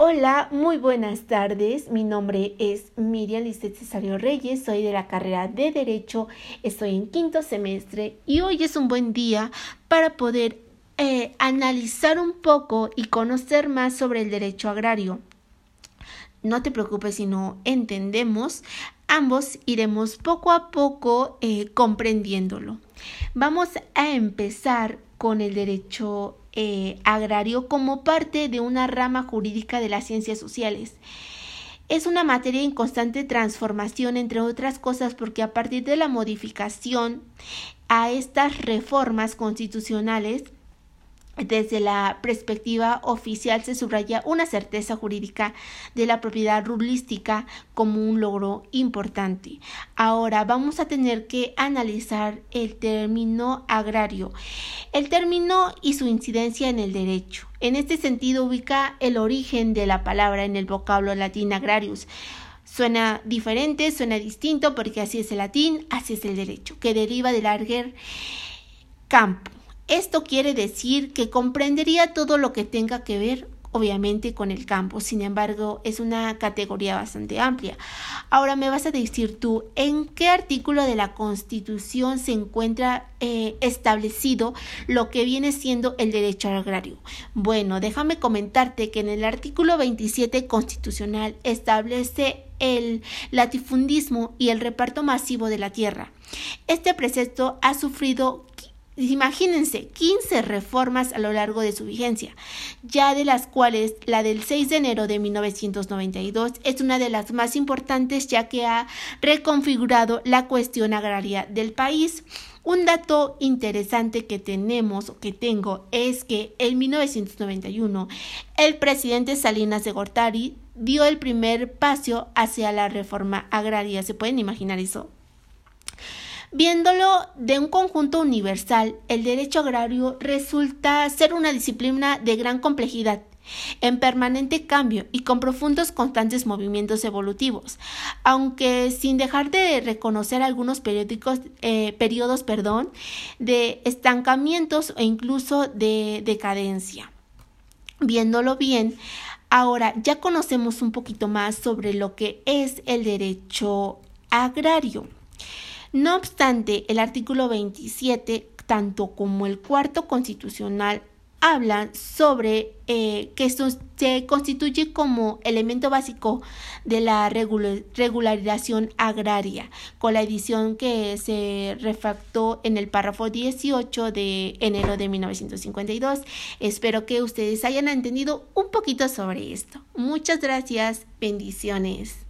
Hola, muy buenas tardes. Mi nombre es Miriam Lisset Cesario Reyes, soy de la carrera de Derecho, estoy en quinto semestre y hoy es un buen día para poder eh, analizar un poco y conocer más sobre el derecho agrario. No te preocupes si no entendemos, ambos iremos poco a poco eh, comprendiéndolo. Vamos a empezar con el derecho eh, agrario como parte de una rama jurídica de las ciencias sociales. Es una materia en constante transformación, entre otras cosas, porque a partir de la modificación a estas reformas constitucionales, desde la perspectiva oficial se subraya una certeza jurídica de la propiedad rulística como un logro importante. Ahora vamos a tener que analizar el término agrario, el término y su incidencia en el derecho. En este sentido ubica el origen de la palabra en el vocablo latín agrarius. Suena diferente, suena distinto porque así es el latín, así es el derecho, que deriva del arger campo esto quiere decir que comprendería todo lo que tenga que ver obviamente con el campo. Sin embargo, es una categoría bastante amplia. Ahora me vas a decir tú, ¿en qué artículo de la Constitución se encuentra eh, establecido lo que viene siendo el derecho agrario? Bueno, déjame comentarte que en el artículo 27 constitucional establece el latifundismo y el reparto masivo de la tierra. Este precepto ha sufrido Imagínense, 15 reformas a lo largo de su vigencia, ya de las cuales la del 6 de enero de 1992 es una de las más importantes ya que ha reconfigurado la cuestión agraria del país. Un dato interesante que tenemos o que tengo es que en 1991 el presidente Salinas de Gortari dio el primer paso hacia la reforma agraria. ¿Se pueden imaginar eso? Viéndolo de un conjunto universal, el derecho agrario resulta ser una disciplina de gran complejidad, en permanente cambio y con profundos constantes movimientos evolutivos, aunque sin dejar de reconocer algunos periódicos, eh, periodos perdón, de estancamientos e incluso de decadencia. Viéndolo bien, ahora ya conocemos un poquito más sobre lo que es el derecho agrario. No obstante, el artículo 27, tanto como el cuarto constitucional, hablan sobre eh, que esto se constituye como elemento básico de la regularización agraria, con la edición que se refactó en el párrafo 18 de enero de 1952. Espero que ustedes hayan entendido un poquito sobre esto. Muchas gracias, bendiciones.